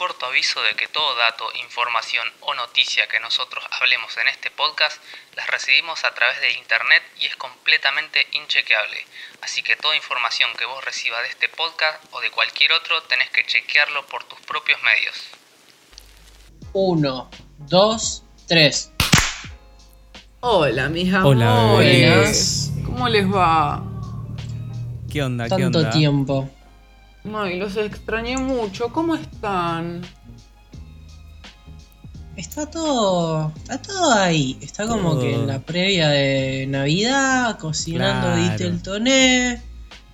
corto aviso de que todo dato, información o noticia que nosotros hablemos en este podcast las recibimos a través de internet y es completamente inchequeable. Así que toda información que vos recibas de este podcast o de cualquier otro tenés que chequearlo por tus propios medios. 1, 2, 3. Hola, mis Hola, amores. ¿Cómo les va? ¿Qué onda? ¿Qué Tanto onda? tiempo. Ay, los extrañé mucho. ¿Cómo están? Está todo, está todo ahí. Está como Todo. que en la previa de Navidad, cocinando Claro. diste el toné.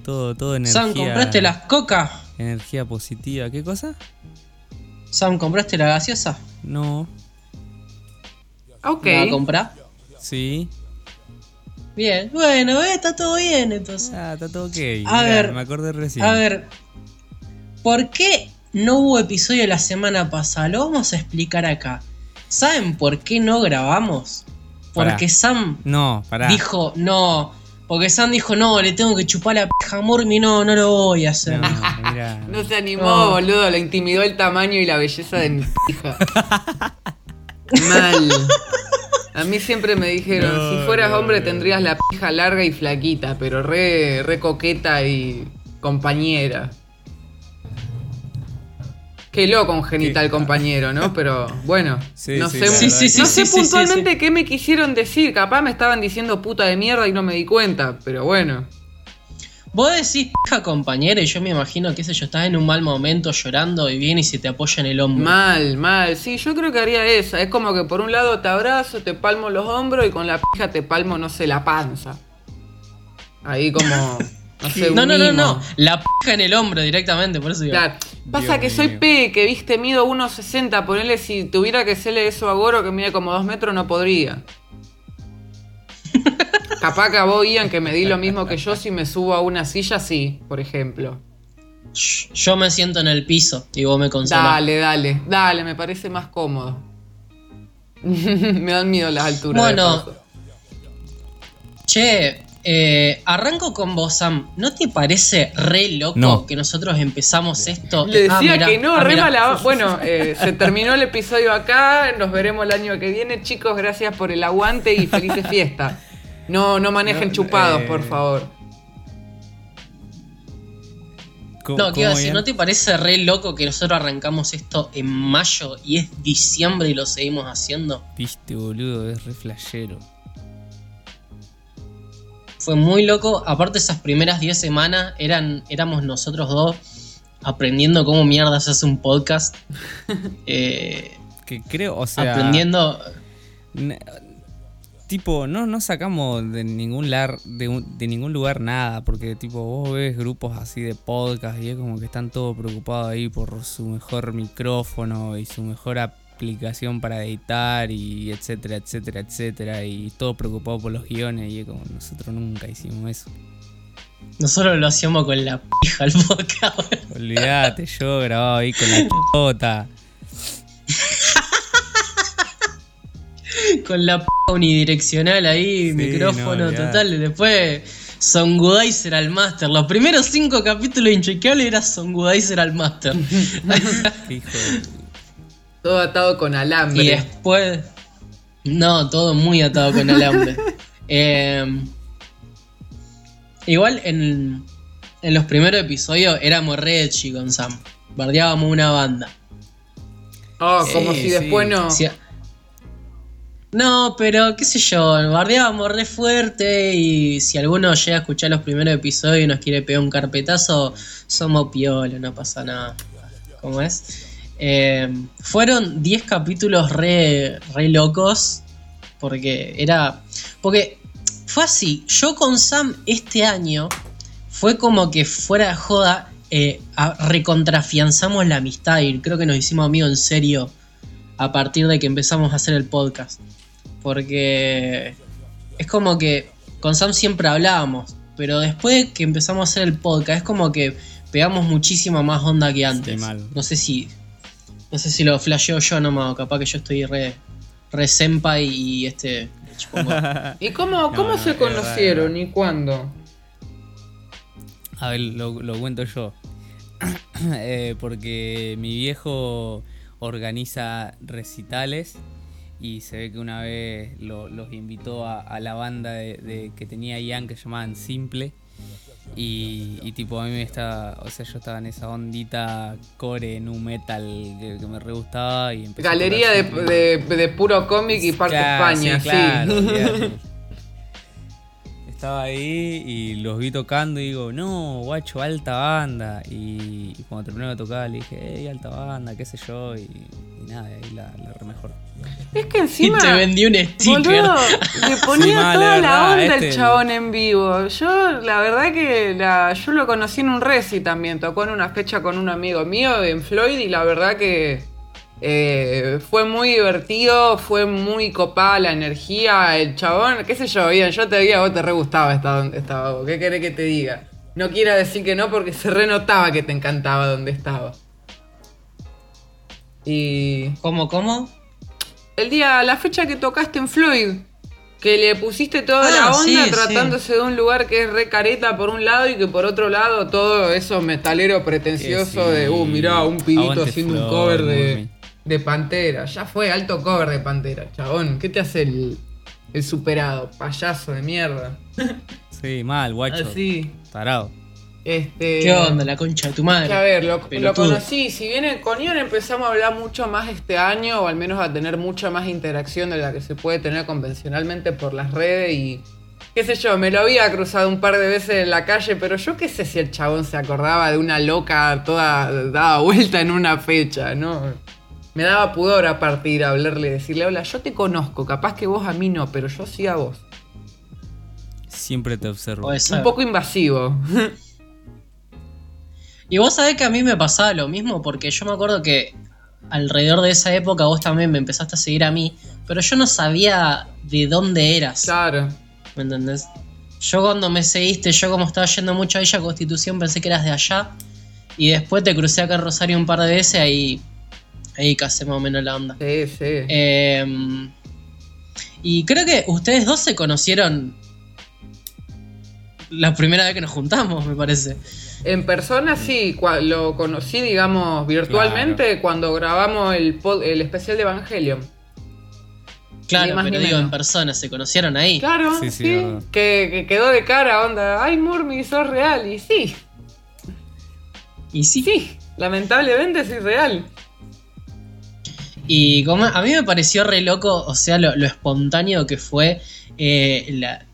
Todo, todo energía. Sam, ¿compraste las cocas? Energía positiva. ¿Qué cosa? Sam, ¿compraste la gaseosa? No. Ok. ¿La a comprar? Sí. Bien, bueno, eh, está todo bien entonces. Ah, está todo ok. A Mirá, ver, me acordé recién. A ver, ¿por qué no hubo episodio la semana pasada? Lo vamos a explicar acá. ¿Saben por qué no grabamos? Porque Pará. Sam No, pará. dijo, no. Porque Sam dijo, no, le tengo que chupar la pija a Murmi, no, no lo voy a hacer. No, mirá. No se animó, No. boludo. Le intimidó el tamaño y la belleza de mi hija. Mal. A mí siempre me dijeron, No, si fueras no, hombre no. tendrías la pija larga y flaquita, pero re, re coqueta y compañera. Qué loco un genital compañero, ¿no? Pero bueno, Sí, no sí, sé, la Sí, sí, sí, no sí, sé sí, sí, puntualmente sí. qué me quisieron decir. Capaz me estaban diciendo puta de mierda y no me di cuenta, pero bueno. Vos decís pija compañera y yo me imagino, qué sé yo, estás en un mal momento llorando y viene y se te apoya en el hombro. Mal, mal. Sí, yo creo que haría esa. Es como que por un lado te abrazo, te palmo los hombros y con la pija te palmo, no sé, la panza. Ahí como. No No, no, no. La pija en el hombro directamente, por eso digo. Claro. Pasa Dios que soy. P, que viste, mido 1,60. Ponele si tuviera que hacerle eso a Goro, que mide como 2 metros, no podría. Capaz que a vos, Ian, que me di lo mismo que yo, si me subo a una silla, sí, por ejemplo. Yo me siento en el piso y vos me consolás. Dale, dale, dale, me parece más cómodo. me dan miedo las alturas. Bueno. Che, eh, arranco con vos, Sam. ¿No te parece re loco No. que nosotros empezamos esto? Le Ah, decía mirá, que no, ah, re mala- Bueno, eh, se terminó el episodio acá. Nos veremos el año que viene. Chicos, gracias por el aguante y felices fiestas. No, no manejen No, chupados, eh, por favor. ¿Cómo- No, ¿qué iba a cómo decir? ¿No te parece re loco que nosotros arrancamos esto en mayo y es diciembre y lo seguimos haciendo? Viste, boludo, es re flashero. Fue muy loco. Aparte, esas primeras 10 semanas eran, éramos nosotros dos aprendiendo cómo mierda se hace un podcast. Eh, Que creo, o sea. aprendiendo. Tipo, no, no sacamos de ningún, lar, de, de ningún lugar nada, porque tipo vos ves grupos así de podcast y es como que están todos preocupados ahí por su mejor micrófono y su mejor aplicación para editar y etcétera, etcétera, etcétera, y todo preocupado por los guiones y es como nosotros nunca hicimos eso. Nosotros lo hacíamos con la pija el podcast. Olvídate, yo grababa ahí con la chota. con la p unidireccional ahí, Sí, micrófono no, total. Después Songudizer al Master. Los primeros cinco capítulos inchequeables era Songudizer al Master. Hijo de- Todo atado con alambre. y después. No, todo muy atado con alambre. Eh, igual en, en los primeros episodios éramos re con Sam. Bardeábamos una banda. Oh, como si sí. después no. No, pero qué sé yo, bardeábamos re fuerte y si alguno llega a escuchar los primeros episodios y nos quiere pegar un carpetazo, somos piola, no pasa nada. ¿Cómo es? Eh, fueron 10 capítulos re, re locos porque era... Porque fue así, yo con Sam este año fue como que fuera de joda, eh, recontrafianzamos la amistad y creo que nos hicimos amigos en serio a partir de que empezamos a hacer el podcast. Porque es como que con Sam siempre hablábamos, pero después que empezamos a hacer el podcast es como que pegamos muchísima más onda que antes. No sé si no sé si lo flasheo yo nomás, o capaz que yo estoy re re senpai y este. ¿Y cómo, cómo no, se conocieron y cuándo? A ver, lo, lo cuento yo. eh, porque mi viejo organiza recitales y se ve que una vez lo- los invitó a, a la banda de, de- que tenía Ian que se llamaban Simple. Y, y tipo a mí me estaba, o sea, yo estaba en esa ondita core, nu metal que, que me re gustaba y empecé a tocar Galería de, de- de puro cómic y parte Claro, España, sí. claro. Estaba ahí y los vi tocando y digo, no, guacho, alta banda. Y, y cuando terminó de tocar le dije, hey, alta banda, qué sé yo. Y, y nada, ahí la, la re mejor. Es que Y encima. te vendí un sticker. Boludo, le ponía Sí, toda la verdad, onda este- el chabón en vivo. Yo, la verdad que la, yo lo conocí en un reci también. Tocó en una fecha con un amigo mío en Floyd y la verdad que eh, fue muy divertido, fue muy copada la energía. El chabón, qué sé yo, bien, yo te veía, a vos te re gustaba estar donde estaba. vos, ¿Qué querés que te diga? No quiero decir que no porque se renotaba que te encantaba donde estaba. Y ¿Cómo, cómo? El día, la fecha que tocaste en Floyd, que le pusiste toda Ah, la onda sí, tratándose de un lugar que es re careta por un lado y que por otro lado todo eso metalero pretencioso sí. de, uh, mirá, un pibito haciendo un cover de, de Pantera. Ya fue, alto cover de Pantera, chabón. ¿Qué te hace el, el superado? Payaso de mierda. Sí, mal, guacho. Así. Tarado. Este, ¿Qué onda, la concha de tu madre? a ver, lo, lo conocí. Si bien con Ian empezamos a hablar mucho más este año, o al menos a tener mucha más interacción de la que se puede tener convencionalmente por las redes y. qué sé yo, me lo había cruzado un par de veces en la calle, pero yo qué sé si el chabón se acordaba de una loca toda dada vuelta en una fecha, ¿no? Me daba pudor a partir a hablarle, decirle, hola, yo te conozco, capaz que vos a mí no, pero yo sí a vos. Siempre te observo. Un poco invasivo. Y vos sabés que a mí me pasaba lo mismo, porque yo me acuerdo que alrededor de esa época vos también me empezaste a seguir a mí, pero yo no sabía de dónde eras. claro. ¿Me entendés? Yo cuando me seguiste, yo como estaba yendo mucho a Villa Constitución, pensé que eras de allá. Y después te crucé acá en Rosario un par de veces, ahí, ahí casé más o menos la onda. Sí, sí. Eh, y creo que ustedes dos se conocieron la primera vez que nos juntamos, me parece. En persona sí, cua- lo conocí, digamos, virtualmente cuando grabamos el, pod- el especial de Evangelion. Claro, más pero digo, en persona, se conocieron ahí. Claro, Sí, sí, sí, que, que quedó de cara, onda, ay Murmi, sos real, y sí, Y sí. sí, lamentablemente sí real. Y como a mí me pareció re loco, o sea, lo, lo espontáneo que fue eh, la-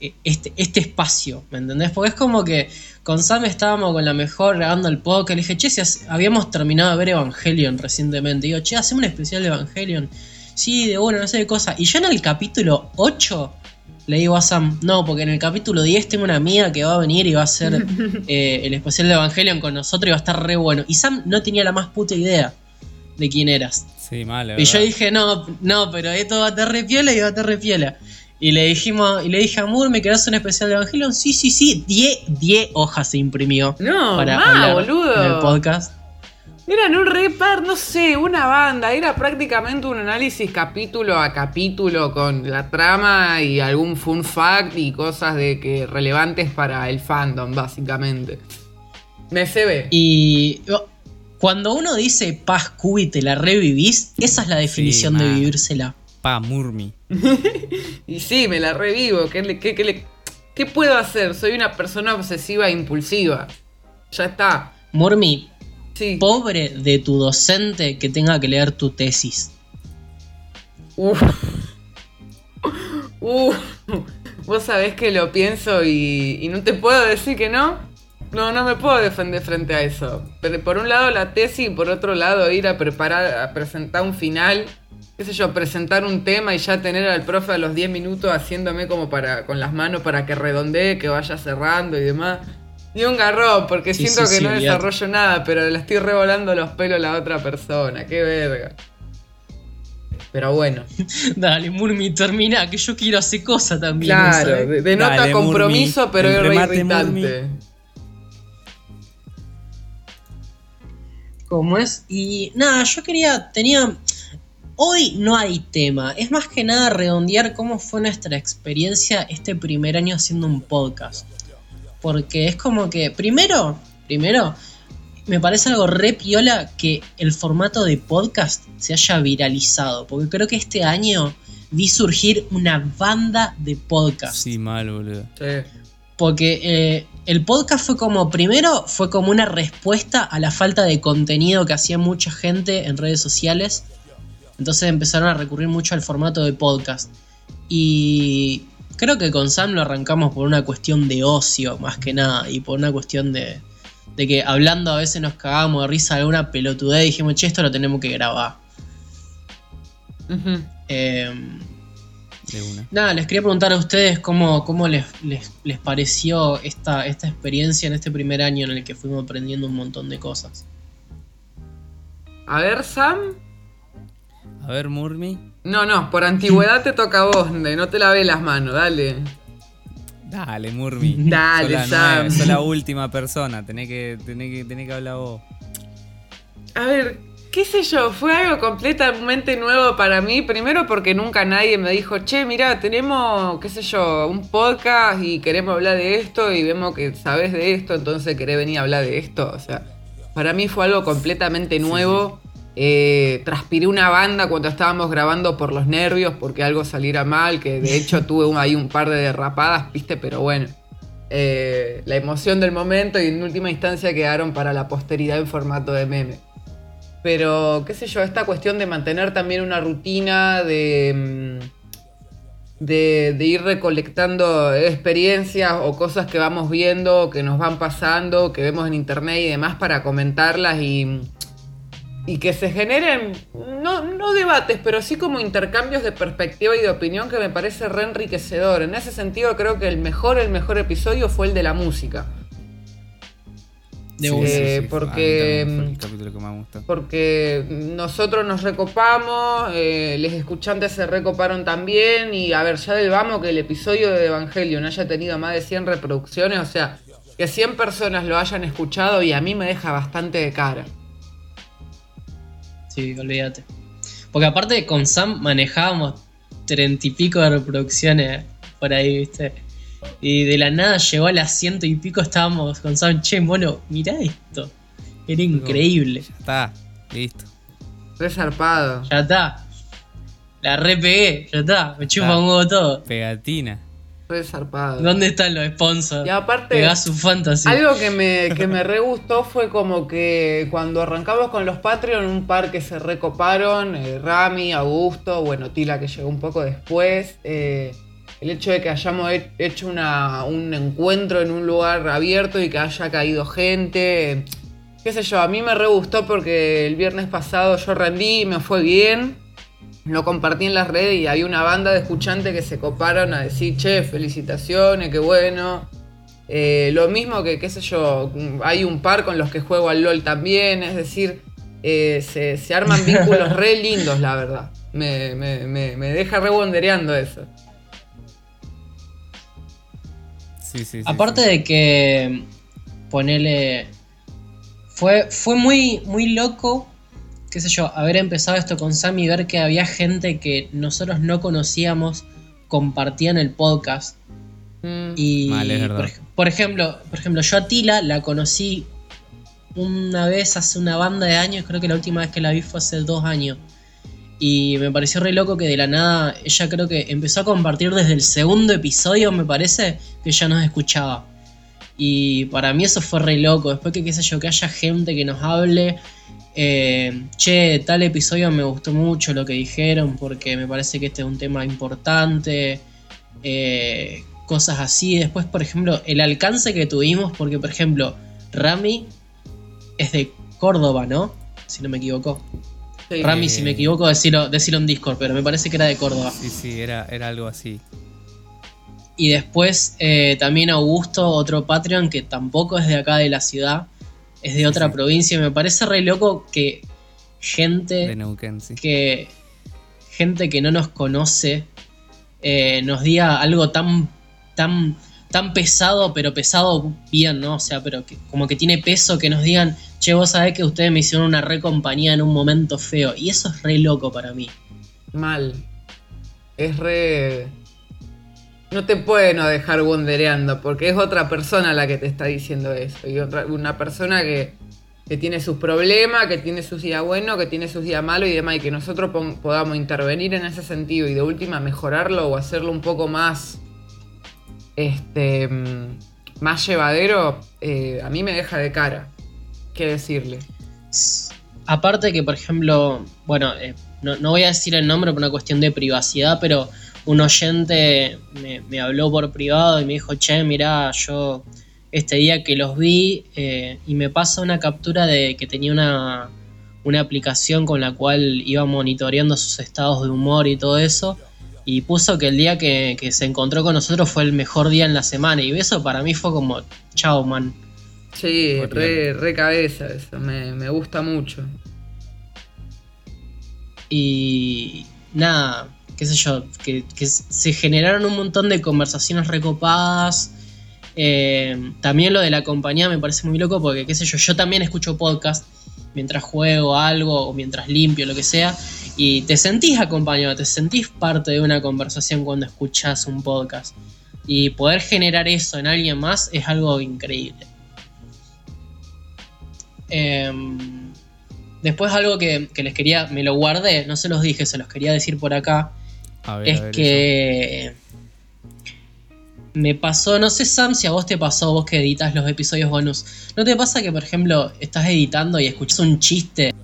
eh, este, este espacio, ¿me entendés? Porque es como que con Sam estábamos con la mejor grabando el podcast. Le dije, che, si habíamos terminado de ver Evangelion recientemente. Digo, che, hacemos un especial de Evangelion. Sí, de bueno, no sé de cosa. Y yo en el capítulo 8 le digo a Sam, no, porque en el capítulo 10 tengo una amiga que va a venir y va a hacer eh, el especial de Evangelion con nosotros y va a estar re bueno. Y Sam no tenía la más puta idea de quién eras. Sí, mal, Y yo dije, no, no, pero esto va a estar re piola y va a estar re piola. Y le dijimos, y le dije a Moore, ¿me querés un especial de Evangelion? Sí, sí, sí. 10 10 hojas se imprimió No, para más, hablar boludo. en el podcast. Eran un repar, no sé, una banda. Era prácticamente un análisis capítulo a capítulo con la trama y algún fun fact y cosas de que relevantes para el fandom, básicamente. Me se ve. Y oh, cuando uno dice paz y te la revivís, esa es la definición de vivírsela. Pa, Murmi. Y sí, me la revivo. ¿Qué, le- qué- qué le- qué puedo hacer? Soy una persona obsesiva e impulsiva. Ya está. Murmi, Sí. pobre de tu docente que tenga que leer tu tesis. Uf. Uf. Vos sabés que lo pienso y, y no te puedo decir que no. No, no me puedo defender frente a eso. Pero por un lado la tesis y por otro lado ir a preparar, a presentar un final. Qué sé yo, presentar un tema y ya tener al profe a los 10 minutos haciéndome como para con las manos para que redondee, que vaya cerrando y demás. Y un garrón, porque Sí, siento sí, que sí, no desarrollo nada, pero le estoy revolando los pelos a la otra persona. Qué verga. Pero bueno. Dale, Murmi, termina, que yo quiero hacer cosas también. Claro, ¿sabes? de- denota Dale, compromiso, Murmi. pero es re remate, irritante. como es. Y nada, yo quería, tenía... Hoy no hay tema, es más que nada redondear cómo fue nuestra experiencia este primer año haciendo un podcast. Porque es como que, primero, primero, me parece algo re piola que el formato de podcast se haya viralizado. Porque creo que este año vi surgir una banda de podcasts. Sí, mal, boludo. Sí. Porque eh, el podcast fue como, primero, fue como una respuesta a la falta de contenido que hacía mucha gente en redes sociales. Entonces empezaron a recurrir mucho al formato de podcast. Y creo que con Sam lo arrancamos por una cuestión de ocio, más que nada, y por una cuestión de, de que hablando a veces nos cagábamos de risa de alguna pelotudez y dijimos, che, esto lo tenemos que grabar. Em, De una. Nada, les quería preguntar a ustedes cómo, cómo les, les- les pareció esta, esta experiencia en este primer año en el que fuimos aprendiendo un montón de cosas. A ver, Sam. A ver, Murmi. No, no, por antigüedad te toca a vos, no te lavé las manos, dale. Dale, Murmi. Dale, Sos la Sam. sos la última persona. Tenés que, tenés que, tenés que hablar vos. A ver, qué sé yo, fue algo completamente nuevo para mí. Primero porque nunca nadie me dijo, che, mira, tenemos, qué sé yo, un podcast y queremos hablar de esto y vemos que sabes de esto, entonces querés venir a hablar de esto. O sea, para mí fue algo completamente nuevo. Eh, transpiré una banda cuando estábamos grabando por los nervios porque algo saliera mal, que de hecho tuve un- ahí un par de derrapadas, viste, pero bueno. Eh, la emoción del momento y en última instancia quedaron para la posteridad en formato de meme. Pero, qué sé yo, esta cuestión de mantener también una rutina, de, mm, de, de ir recolectando experiencias o cosas que vamos viendo, que nos van pasando, que vemos en internet y demás para comentarlas y, y que se generen, no, no debates, pero sí como intercambios de perspectiva y de opinión que me parece re enriquecedor. En ese sentido creo que el mejor, el mejor episodio fue el de la música. De Sí. Eh, porque. Porque nosotros nos recopamos, eh, los escuchantes se recoparon también y a ver, ya del vamos que el episodio de Evangelion haya tenido más de 100 reproducciones, o sea, que 100 personas lo hayan escuchado y a mí me deja bastante de cara. Sí, olvídate. Porque aparte con Sam manejábamos treinta y pico de reproducciones por ahí, ¿viste? Y de la nada llegó a las ciento y pico, estábamos con Sam, che, mono, mirá esto. Era increíble. Ya está, listo. Re zarpado. Ya está. La re pegué, ya está. Me chupa un huevo todo. Pegatina. Re zarpado. ¿Dónde están los sponsors? Y aparte, Pegasus Fantasy. Algo que me, que me re gustó fue como que cuando arrancamos con los Patreon, un par que se recoparon, eh, Rami, Augusto, bueno, Tila que llegó un poco después. eh, el hecho de que hayamos he- hecho una- un encuentro en un lugar abierto y que haya caído gente. qué sé yo, a mí me re gustó porque el viernes pasado yo rendí, me fue bien. Lo compartí en las redes y hay una banda de escuchantes que se coparon a decir, che, felicitaciones, qué bueno. Eh, lo mismo que, qué sé yo, hay un par con los que juego al LOL también, es decir, eh, se, se arman vínculos re lindos, la verdad. Me, me- me- me deja re bondereando eso. Sí, sí, sí. Aparte sí. de que ponele. Fue, fue muy, muy loco, qué sé yo, haber empezado esto con Sam y ver que había gente que nosotros no conocíamos compartían el podcast. Mm, Y verdad. por, por ejemplo, por ejemplo, yo a Tila la conocí una vez hace una banda de años, creo que la última vez que la vi fue hace dos años. Y me pareció re loco que de la nada ella creo que empezó a compartir desde el segundo episodio, me parece, que ya nos escuchaba. Y para mí eso fue re loco. Después que qué sé yo, que haya gente que nos hable. Eh, che, tal episodio me gustó mucho lo que dijeron porque me parece que este es un tema importante. eh, cosas así. Después, por ejemplo, el alcance que tuvimos, porque por ejemplo, Rami es de Córdoba, ¿no? Si no me equivoco. sí. Rami, si me equivoco, decirlo, decirlo en Discord, pero me parece que era de Córdoba. Sí, sí, era, era algo así. Y después eh, también Augusto, otro Patreon que tampoco es de acá de la ciudad, es de otra sí. provincia. Y me parece re loco que De gente Neuquén, sí. que gente que no nos conoce eh, nos diga algo tan tan tan pesado, pero pesado bien, ¿no? O sea, pero que, como que tiene peso que nos digan, che, vos sabés que ustedes me hicieron una re compañía en un momento feo. Y eso es re loco para mí. Mal. Es re. No te puede no dejar wondereando, porque es otra persona la que te está diciendo eso. Y otra, una persona que, que tiene sus problemas, que tiene sus días buenos, que tiene sus días malos y demás, y que nosotros podamos intervenir en ese sentido y de última mejorarlo o hacerlo un poco más, este, mm, más llevadero, eh, a mí me deja de cara. ¿Qué decirle? Aparte que, por ejemplo, bueno, eh, no, voy a decir el nombre por una cuestión de privacidad, pero un oyente me, me habló por privado y me dijo, che, mira, yo este día que los vi eh, y me pasa una captura de que tenía una, aplicación con la cual iba monitoreando sus estados de humor y todo eso. Y puso que el día que, se encontró con nosotros fue el mejor día en la semana. Y eso para mí fue como, chao, man. Sí, re, cabeza eso, me, gusta mucho. Y nada, qué sé yo, que, se generaron un montón de conversaciones recopadas eh, también lo de la compañía me parece muy loco porque, qué sé yo, yo también escucho podcast mientras juego algo o mientras limpio, lo que sea, y te sentís acompañado, te sentís parte de una conversación cuando escuchas un podcast. Y poder generar eso en alguien más es algo increíble. Em, después algo que, les quería, me lo guardé, no se los dije, se los quería decir por acá, es que me pasó, no sé Sam si a vos te pasó, vos que editas los episodios bonus, ¿no te pasa que por ejemplo estás editando y escuchas un chiste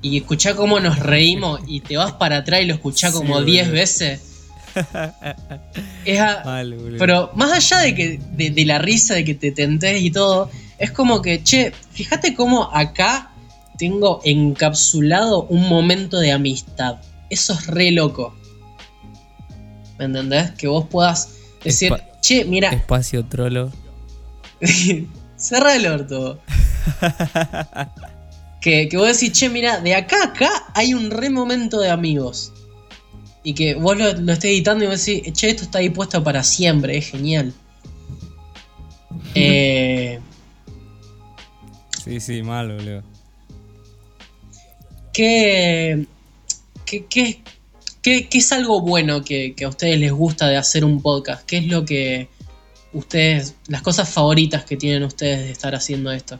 y escuchás cómo nos reímos y te vas para atrás y lo escuchás como 10 veces? pero más allá de que de, la risa de que te tentés y todo, es como que, che, fíjate cómo acá tengo encapsulado un momento de amistad. Eso es re loco. ¿Me entendés? Que vos puedas decir, Che, mira. Espacio trolo. Cerra el orto. que, que vos decís, che, mira, de acá a acá hay un re momento de amigos. Y que vos lo, lo estés editando y vos decís, che, esto está ahí puesto para siempre, es genial. eh, sí, sí, malo, boludo. ¿Qué, qué, qué, ¿Qué, es algo bueno que, a ustedes les gusta de hacer un podcast? ¿Qué es lo que ustedes, las cosas favoritas que tienen ustedes de estar haciendo esto?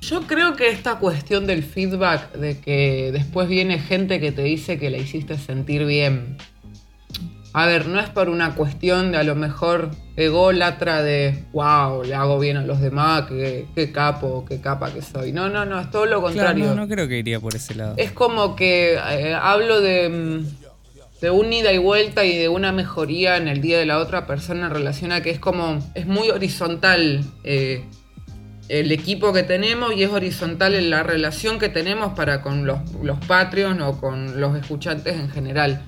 Yo creo que esta cuestión del feedback, de que después viene gente que te dice que la hiciste sentir bien, a ver, no es por una cuestión de a lo mejor ególatra de, wow, le hago bien a los demás, qué, capo, qué capa que soy. No, no, no, es todo lo contrario. no, no creo que iría por ese lado. Es como que eh, hablo de, mm, de un ida y vuelta y de una mejoría en el día de la otra persona en relación a que es como, es muy horizontal. Eh, el equipo que tenemos y es horizontal en la relación que tenemos para con los, los Patreons o con los escuchantes en general.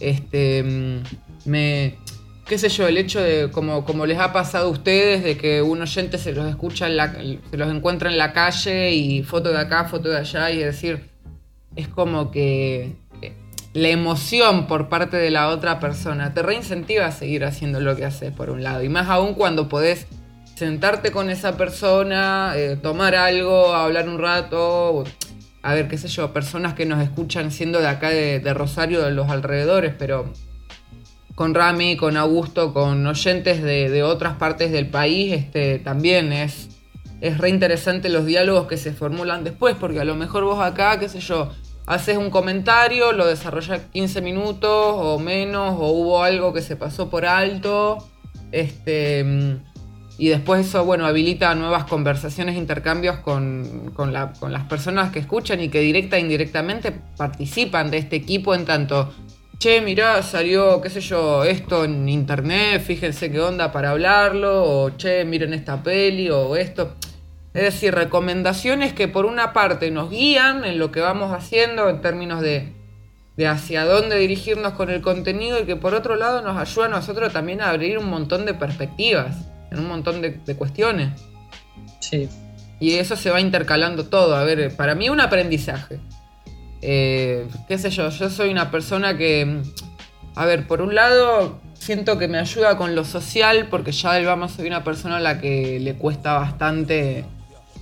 Este, mm, me, qué sé yo, el hecho de, como, les ha pasado a ustedes, de que un oyente se los escucha, en la, se los encuentra en la calle y foto de acá, foto de allá, y decir, es como que eh, la emoción por parte de la otra persona te reincentiva a seguir haciendo lo que haces, por un lado, y más aún cuando podés sentarte con esa persona, eh, tomar algo, hablar un rato, a ver, qué sé yo, personas que nos escuchan siendo de acá de, Rosario, de los alrededores, pero con Rami, con Augusto, con oyentes de, otras partes del país, este, también es, es re interesante los diálogos que se formulan después, porque a lo mejor vos acá, qué sé yo, haces un comentario, lo desarrollas 15 minutos o menos, o hubo algo que se pasó por alto, este y después eso, bueno, habilita nuevas conversaciones, intercambios con, las personas que escuchan y que directa e indirectamente participan de este equipo en tanto, che, mirá, salió, qué sé yo, esto en internet, fíjense qué onda para hablarlo, o che, miren esta peli, o esto. Es decir, recomendaciones que por una parte nos guían en lo que vamos haciendo en términos de, de hacia dónde dirigirnos con el contenido y que por otro lado nos ayuda a nosotros también a abrir un montón de perspectivas en un montón de, cuestiones. Sí. Y eso se va intercalando todo. A ver, para mí un aprendizaje. Eh, qué sé yo, yo soy una persona que, a ver, por un lado siento que me ayuda con lo social porque ya del vamos soy una persona a la que le cuesta bastante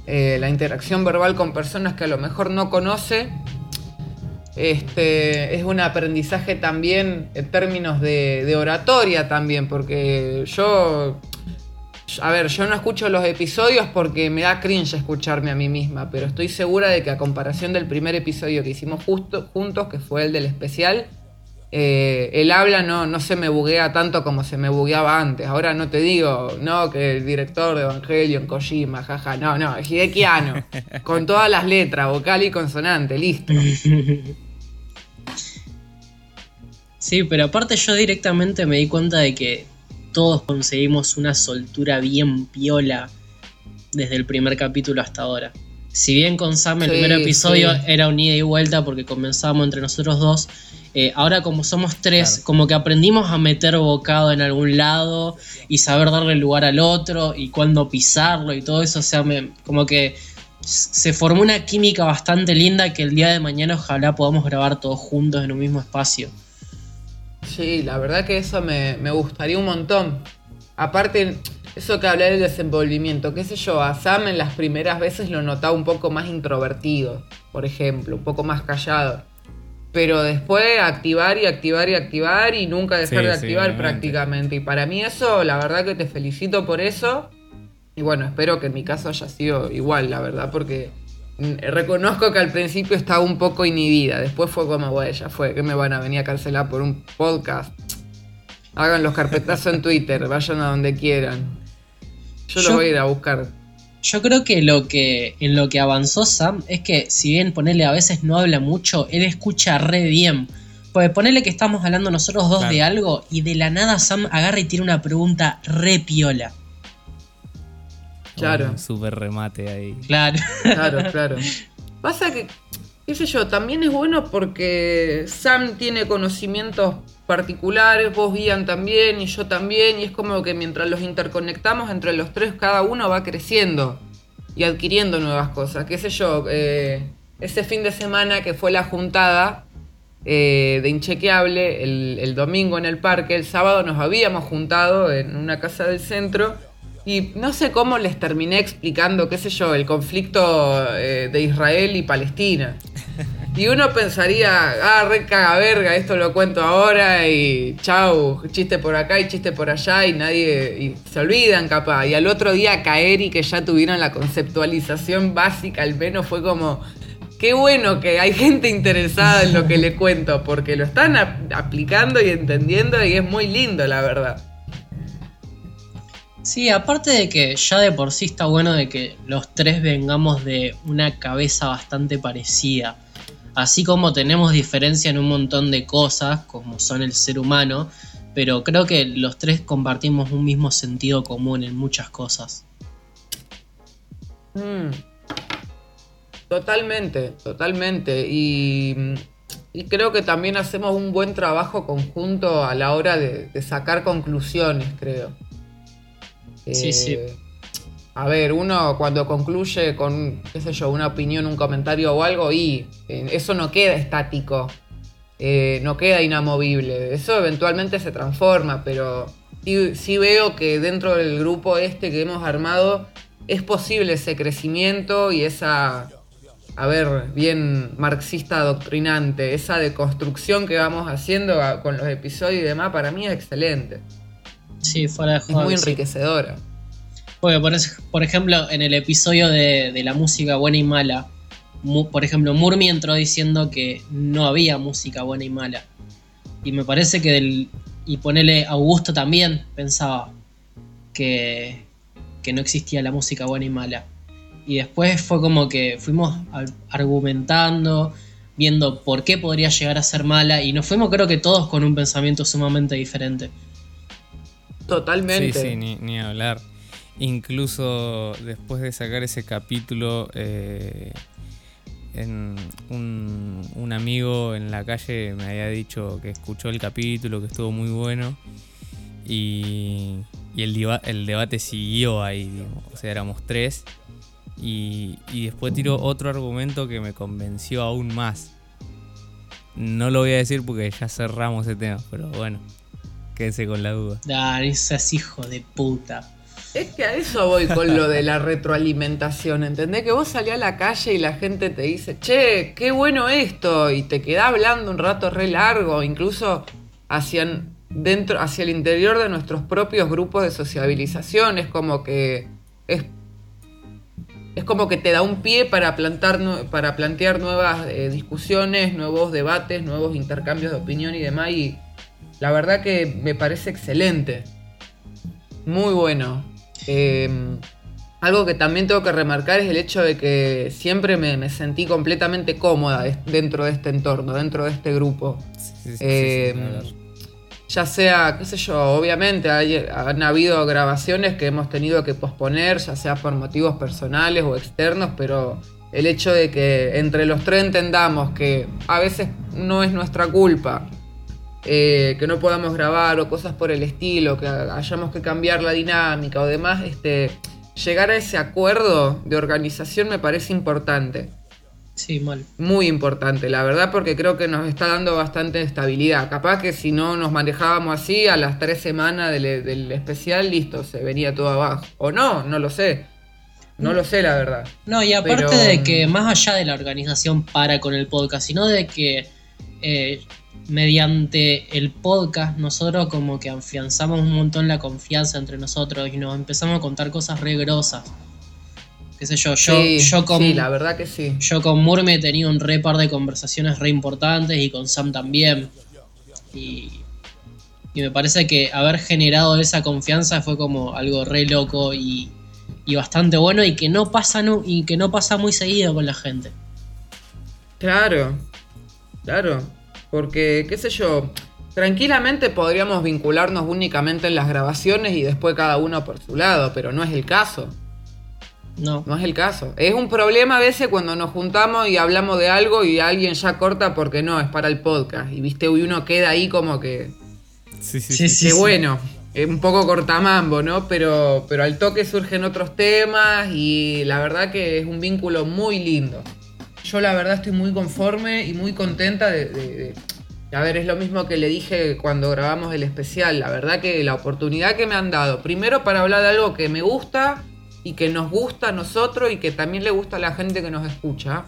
eh, la interacción verbal con personas que a lo mejor no conoce. Este, es un aprendizaje también en términos de oratoria también, porque yo a ver, yo no escucho los episodios porque me da cringe escucharme a mí misma, pero estoy segura de que a comparación del primer episodio que hicimos justo, juntos, que fue el del especial, eh, el habla no, no se me buguea tanto como se me bugueaba antes. Ahora no te digo, no, que el director de Evangelion, Kojima, jaja, no, no, Hideki Anno, con todas las letras, vocal y consonante, listo. Sí, pero aparte yo directamente me di cuenta de que todos conseguimos una soltura bien piola desde el primer capítulo hasta ahora. Si bien con Sam el Sí, primer episodio sí. era un ida y vuelta porque comenzábamos entre nosotros dos, eh, ahora como somos tres, Claro. como que aprendimos a meter bocado en algún lado y saber darle lugar al otro y cuándo pisarlo y todo eso, o sea, me- como que se formó una química bastante linda que el día de mañana ojalá podamos grabar todos juntos en un mismo espacio. Sí, la verdad que eso me, me gustaría un montón. Aparte, eso que hablé del desenvolvimiento, qué sé yo, a Sam en las primeras veces lo notaba un poco más introvertido, por ejemplo, un poco más callado. Pero después activar y activar y activar y nunca dejar Sí, de activar prácticamente. Y para mí eso, la verdad que te felicito por eso. Y bueno, espero que en mi caso haya sido igual, la verdad, porque reconozco que al principio estaba un poco inhibida. Después fue como, bueno, ya fue, que me van a venir a cancelar por un podcast. Hagan los carpetazos en Twitter, vayan a donde quieran. Yo, Yo- los voy a ir a buscar. Yo creo que lo que en lo que avanzó Sam es que si bien ponerle a veces no habla mucho, él escucha re bien. Pues ponerle que estamos hablando nosotros dos Claro. de algo y de la nada Sam agarra y tira una pregunta re piola. Claro. Un super remate ahí. Claro. Claro, claro. Pasa que, qué sé yo, también es bueno porque Sam tiene conocimientos particulares, vos Ian también y yo también, y es como que mientras los interconectamos entre los tres, cada uno va creciendo y adquiriendo nuevas cosas. Qué sé yo, eh, ese fin de semana que fue la juntada eh, de Inchequeable, el, el domingo en el parque, el sábado nos habíamos juntado en una casa del centro y no sé cómo les terminé explicando, qué sé yo, el conflicto eh, de Israel y Palestina. Y uno pensaría, ah, re verga, esto lo cuento ahora y chau, chiste por acá y chiste por allá y nadie, y se olvidan capaz. Y al otro día caer y que ya tuvieran la conceptualización básica, al menos fue como, qué bueno que hay gente interesada en lo que le cuento, porque lo están ap- aplicando y entendiendo y es muy lindo, la verdad. Sí, aparte de que ya de por sí está bueno de que los tres vengamos de una cabeza bastante parecida. Así como tenemos diferencia en un montón de cosas, como son el ser humano, pero creo que los tres compartimos un mismo sentido común en muchas cosas. Mm. Totalmente, totalmente. Y, creo que también hacemos un buen trabajo conjunto a la hora de sacar conclusiones, creo. Sí, sí. A ver, uno cuando concluye con, qué sé yo, una opinión, un comentario o algo, y eh, eso no queda estático, eh, no queda inamovible. Eso eventualmente se transforma, pero sí, sí veo que dentro del grupo este que hemos armado es posible ese crecimiento y esa, a ver, bien marxista adoctrinante, esa deconstrucción que vamos haciendo con los episodios y demás, para mí es excelente. Sí, fuera de Es joda muy sí. enriquecedora. Porque por, es- por ejemplo, en el episodio de, de la música buena y mala, Mu- por ejemplo, Murmi entró diciendo que no había música buena y mala. Y me parece que del. Y ponele Augusto también pensaba que, que no existía la música buena y mala. Y después fue como que fuimos argumentando, viendo por qué podría llegar a ser mala. Y nos fuimos, creo que todos con un pensamiento sumamente diferente. Totalmente. Sí, sí, ni, hablar. Incluso después de sacar ese capítulo, eh, un, un amigo en la calle me había dicho que escuchó el capítulo, que estuvo muy bueno. Y, y el debate siguió ahí, digamos. o sea, éramos tres. Y, y después tiró otro argumento que me convenció aún más. No lo voy a decir porque ya cerramos ese tema, pero bueno, quédese con la duda. Ah, esas hijo de puta. Es que a eso voy con lo de la retroalimentación, ¿entendés? Que vos salís a la calle y la gente te dice, che, qué bueno esto, y te quedás hablando un rato re largo, incluso hacían dentro, hacia el interior de nuestros propios grupos de sociabilización. Es como que es, es como que te da un pie para, plantar, para plantear nuevas eh, discusiones, nuevos debates, nuevos intercambios de opinión y demás. Y la verdad que me parece excelente. Muy bueno. Em, algo que también tengo que remarcar es el hecho de que siempre me, sentí completamente cómoda dentro de este entorno, dentro de este grupo. Em, ya sea, qué sé yo, obviamente han habido grabaciones que hemos tenido que posponer, ya sea por motivos personales o externos, pero el hecho de que entre los tres entendamos que a veces no es nuestra culpa, eh, que no podamos grabar o cosas por el estilo, que hayamos que cambiar la dinámica o demás, este, llegar a ese acuerdo de organización me parece importante. Sí, mal. Muy importante, la verdad, porque creo que nos está dando bastante estabilidad. Capaz que si no nos manejábamos así, a las tres semanas del, del especial, listo, se venía todo abajo. O no, no lo sé. No lo sé, la verdad. No, y aparte de que más allá de la organización para con el podcast, sino de que eh, mediante el podcast nosotros como que afianzamos un montón la confianza entre nosotros y nos empezamos a contar cosas re grosas. Qué sé yo, yo, yo con... la verdad que sí. Yo con Murme he tenido un re par de conversaciones re importantes y con Sam también. Y, y me parece que haber generado esa confianza fue como algo re loco y, y bastante bueno y que no pasa no, y que no pasa muy seguido con la gente. Claro, claro. Porque, qué sé yo, tranquilamente podríamos vincularnos únicamente en las grabaciones y después cada uno por su lado, pero no es el caso. No. No es el caso. Es un problema a veces cuando nos juntamos y hablamos de algo y alguien ya corta porque no, es para el podcast. Y viste, y uno queda ahí como que. Sí, sí, sí. Qué bueno. Es un poco cortamambo, ¿no? Pero, pero al toque surgen otros temas y la verdad que es un vínculo muy lindo yo la verdad estoy muy conforme y muy contenta de, A ver, es lo mismo que le dije cuando grabamos el especial. La verdad que la oportunidad que me han dado, primero para hablar de algo que me gusta y que nos gusta a nosotros y que también le gusta a la gente que nos escucha,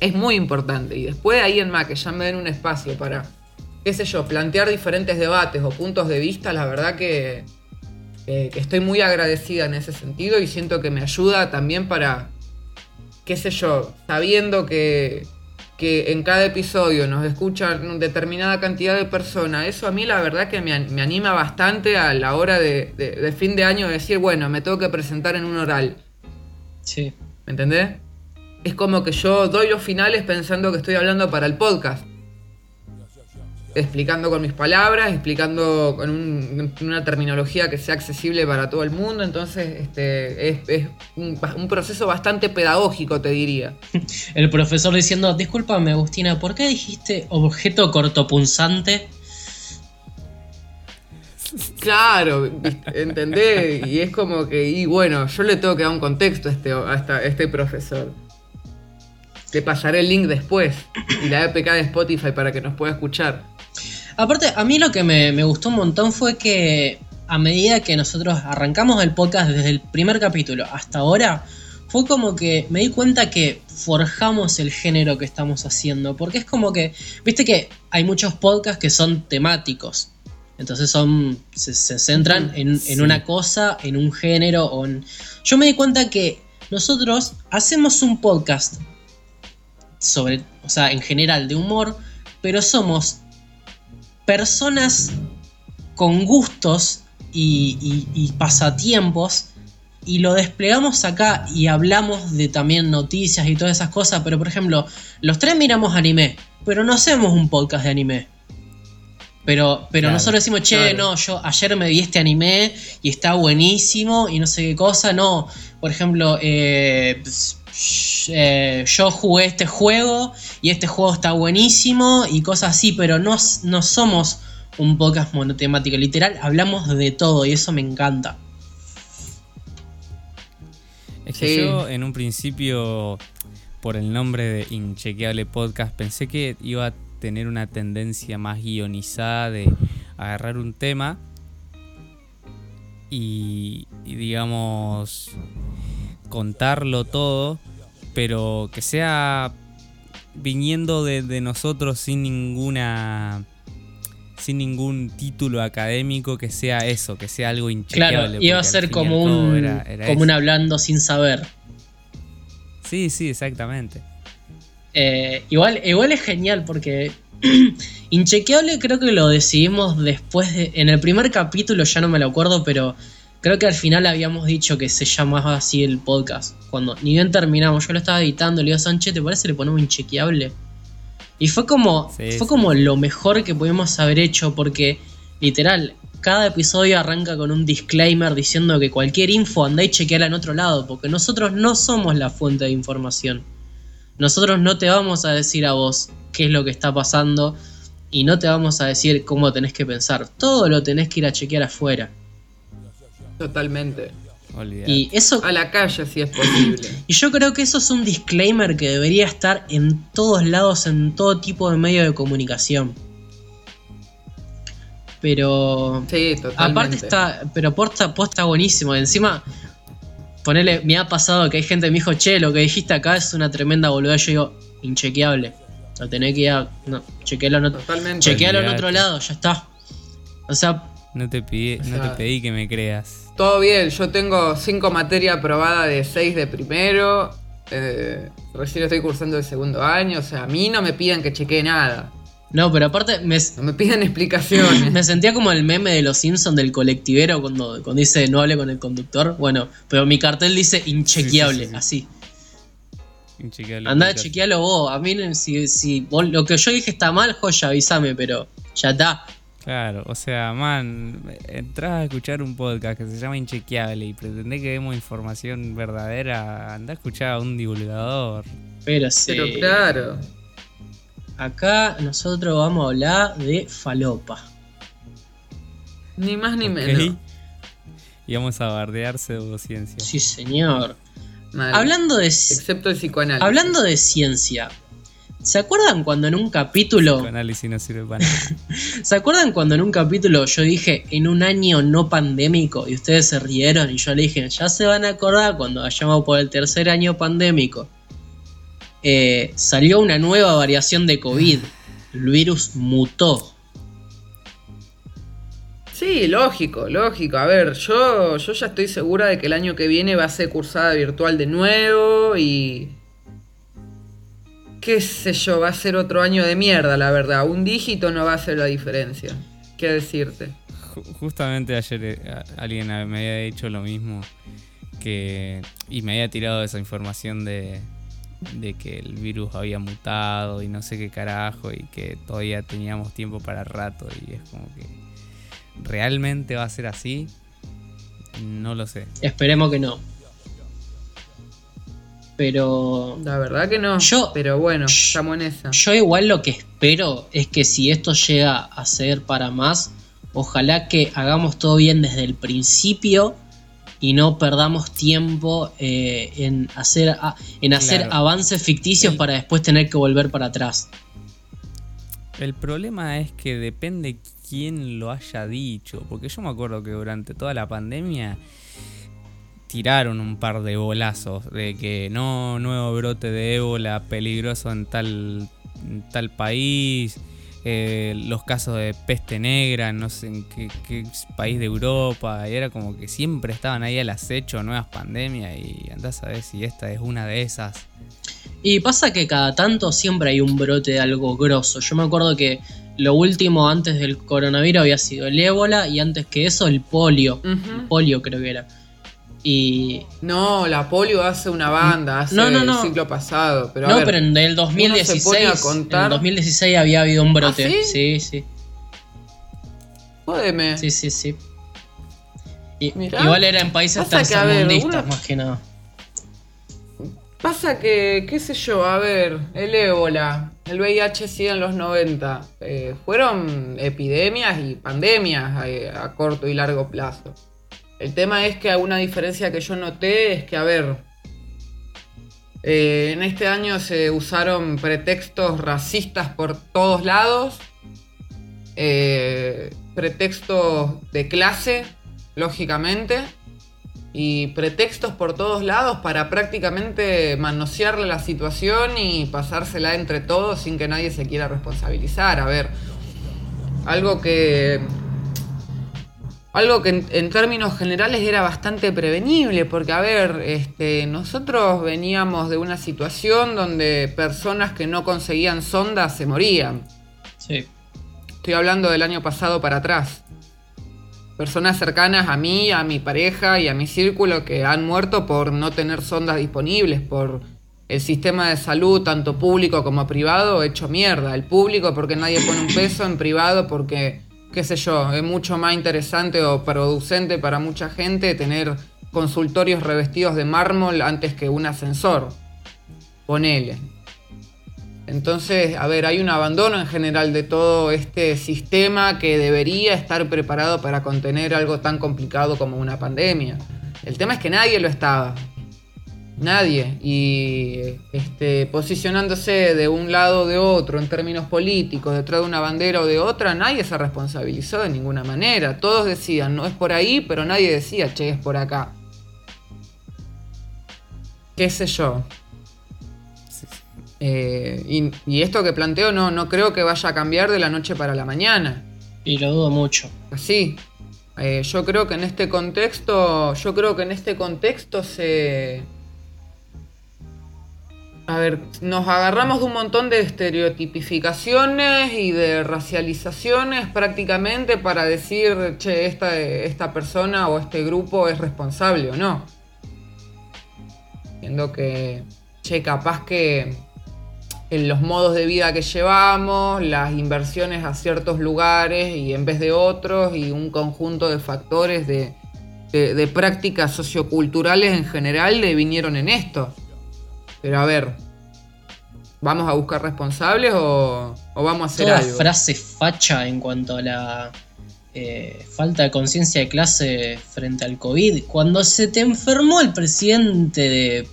es muy importante. Y después ahí en más que ya me den un espacio para, qué sé yo, plantear diferentes debates o puntos de vista, la verdad que estoy muy agradecida en ese sentido y siento que me ayuda también para qué sé yo, sabiendo que, en cada episodio nos escuchan determinada cantidad de personas, eso a mí la verdad que me, anima bastante a la hora de, fin de año de decir, bueno, me tengo que presentar en un oral. Sí. ¿Me entendés? Es como que yo doy los finales pensando que estoy hablando para el podcast explicando con mis palabras, explicando con una terminología que sea accesible para todo el mundo. Entonces, este, es, un, proceso bastante pedagógico, te diría. El profesor diciendo, discúlpame Agustina, ¿por qué dijiste objeto cortopunzante? Claro, ¿entendés? Y es como que, y bueno, yo le tengo que dar un contexto a este, a este profesor. Te pasaré el link después y la APK de Spotify para que nos pueda escuchar. Aparte, a mí lo que me, gustó un montón fue que a medida que nosotros arrancamos el podcast desde el primer capítulo hasta ahora, fue como que me di cuenta que forjamos el género que estamos haciendo. Porque es como que, viste que hay muchos podcasts que son temáticos. Entonces son. se, centran en, en, una cosa, en un género. O en... Yo me di cuenta que nosotros hacemos un podcast sobre. O sea, en general de humor. Pero somos personas con gustos y, pasatiempos y lo desplegamos acá y hablamos de también noticias y todas esas cosas, pero por ejemplo, los tres miramos anime, pero no hacemos un podcast de anime. Pero, pero nosotros decimos, che, no, yo ayer me vi este anime y está buenísimo y no sé qué cosa, no. Por ejemplo, eh, eh, yo jugué este juego y este juego está buenísimo y cosas así, pero no, no somos un podcast monotemático, literal, hablamos de todo y eso me encanta. Es que yo en un principio, por el nombre de Inchequeable Podcast, pensé que iba a tener una tendencia más guionizada de agarrar un tema y digamos contarlo todo, pero que sea viniendo de, nosotros sin ninguna sin ningún título académico que sea eso, que sea algo inchequeable. Claro, iba a ser como un, era- era como un hablando sin saber. Sí, sí, exactamente. Eh, igual, igual es genial porque Inchequeable creo que lo decidimos después de... En el primer capítulo ya no me lo acuerdo, pero creo que al final habíamos dicho que se llamaba así el podcast. Cuando ni bien terminamos, yo lo estaba editando, le digo a Sánchez, ¿te parece le ponemos Inchequeable? Y fue como, Sí, fue sí. como lo mejor que pudimos haber hecho porque literal, cada episodio arranca con un disclaimer diciendo que cualquier info anda y chequeala en otro lado, porque nosotros no somos la fuente de información. Nosotros no te vamos a decir a vos qué es lo que está pasando y no te vamos a decir cómo tenés que pensar. Todo lo tenés que ir a chequear afuera. Totalmente. Olvidate. Y eso A la calle si es posible. y yo creo que eso es un disclaimer que debería estar en todos lados, en todo tipo de medio de comunicación. Pero Sí, totalmente. aparte está, pero posta, posta buenísimo. Encima, ponele, me ha pasado que hay gente que me dijo, che, lo que dijiste acá es una tremenda boluda. Yo digo, inchequeable. Lo tenés que ir a, no, chequealo en otro, chequealo en otro lado, ya está. O sea, No te, pide- no te pedí que me creas. Todo bien, yo tengo cinco materias aprobadas de 6 de primero. eh, recién estoy cursando el segundo año. O sea, a mí no me piden que chequee nada. no, pero aparte me, No me piden explicaciones. Me sentía como el meme de los Simpsons del colectivero cuando, cuando dice no hable con el conductor. Bueno, pero mi cartel dice inchequeable, Sí, sí, sí, sí. así. Inchequeable Andá chequearlo vos. A mí, si, si vos- lo que yo dije está mal, joya, avísame, pero ya está. Claro, o sea, man, entras a escuchar un podcast que se llama Inchequeable y pretendés que demos información verdadera, anda a escuchar a un divulgador. Pero sí. Pero claro. Acá nosotros vamos a hablar de falopa. Ni más ni menos. Y vamos a bardear pseudociencia. Sí, señor. Mal. Hablando de, Excepto el psicoanálisis. hablando de ciencia. ¿Se acuerdan cuando en un capítulo... análisis no sirve para nada. ¿Se acuerdan cuando en un capítulo yo dije en un año no pandémico y ustedes se rieron y yo le dije ya se van a acordar cuando vayamos por el tercer año pandémico? Eh, salió una nueva variación de COVID. El virus mutó. Sí, lógico, lógico. A ver, yo, yo ya estoy segura de que el año que viene va a ser cursada virtual de nuevo y... qué sé yo, va a ser otro año de mierda, la verdad. Un dígito no va a hacer la diferencia. ¿Qué decirte? Ju- Justamente ayer eh, alguien me había dicho lo mismo que y me había tirado esa información de, de que el virus había mutado y no sé qué carajo y que todavía teníamos tiempo para rato y es como que realmente va a ser así no lo sé Esperemos que no. Pero La verdad que no. Yo- pero bueno, estamos en esa. yo igual lo que espero es que si esto llega a ser para más, ojalá que hagamos todo bien desde el principio y no perdamos tiempo eh, en hacer, en hacer Claro. avances ficticios El- para después tener que volver para atrás. el problema es que depende quién lo haya dicho porque yo me acuerdo que durante toda la pandemia tiraron un par de bolazos de que no nuevo brote de ébola peligroso en tal en tal país eh, los casos de peste negra no sé en qué, qué país de Europa y era como que siempre estaban ahí al acecho nuevas pandemias y andás a ver si esta es una de esas Y pasa que cada tanto siempre hay un brote de algo grosso. Yo me acuerdo que lo último antes del coronavirus había sido el ébola y antes que eso el polio. El polio creo que era. Y No, la polio hace una banda, hace No, no, no. el ciclo pasado. Pero no, ver, pero en el uno se 2016, pone a en contar- el 2016 había habido un brote. ¿Ah, sí, sí, jódeme. sí, sí, sí. Y- Mirá. igual era en países tercermundistas uno- más que nada. Pasa que, qué sé yo, a ver, el ébola, el VIH sí en los 90, eh, fueron epidemias y pandemias eh, a, corto y largo plazo. El tema es que una diferencia que yo noté es que, a ver, eh, en este año se usaron pretextos racistas por todos lados, eh, pretextos de clase, lógicamente, y pretextos por todos lados para prácticamente manosearle la situación y pasársela entre todos sin que nadie se quiera responsabilizar. A ver, Algo que. Algo que en, en términos generales era bastante prevenible, porque a ver, este, nosotros veníamos de una situación donde personas que no conseguían sondas se morían. Sí. Estoy hablando del año pasado para atrás. Personas cercanas a mí, a mi pareja y a mi círculo que han muerto por no tener sondas disponibles, por el sistema de salud, tanto público como privado, hecho mierda. El público porque nadie pone un peso, en privado porque, qué sé yo, es mucho más interesante o producente para mucha gente tener consultorios revestidos de mármol antes que un ascensor. Ponele. Entonces, a ver, hay un abandono en general de todo este sistema que debería estar preparado para contener algo tan complicado como una pandemia. El tema es que nadie lo estaba. Nadie. Y este, posicionándose de un lado o de otro en términos políticos, detrás de una bandera o de otra, nadie se responsabilizó de ninguna manera. Todos decían, no es por ahí, pero nadie decía, che, es por acá. ¿Qué sé yo? Eh, y, y esto que planteo no, no creo que vaya a cambiar de la noche para la mañana. Y lo dudo mucho. Así. Eh, yo creo que en este contexto. Yo creo que en este contexto se. A ver, nos agarramos de un montón de estereotipificaciones y de racializaciones prácticamente para decir, che, esta, esta persona o este grupo es responsable o no. Siendo que, che, capaz que en los modos de vida que llevamos, las inversiones a ciertos lugares y en vez de otros, y un conjunto de factores de, de, de prácticas socioculturales en general le vinieron en esto. Pero a ver, ¿vamos a buscar responsables o, o vamos a hacer Toda algo? frase facha en cuanto a la eh, falta de conciencia de clase frente al COVID. Cuando se te enfermó el presidente de,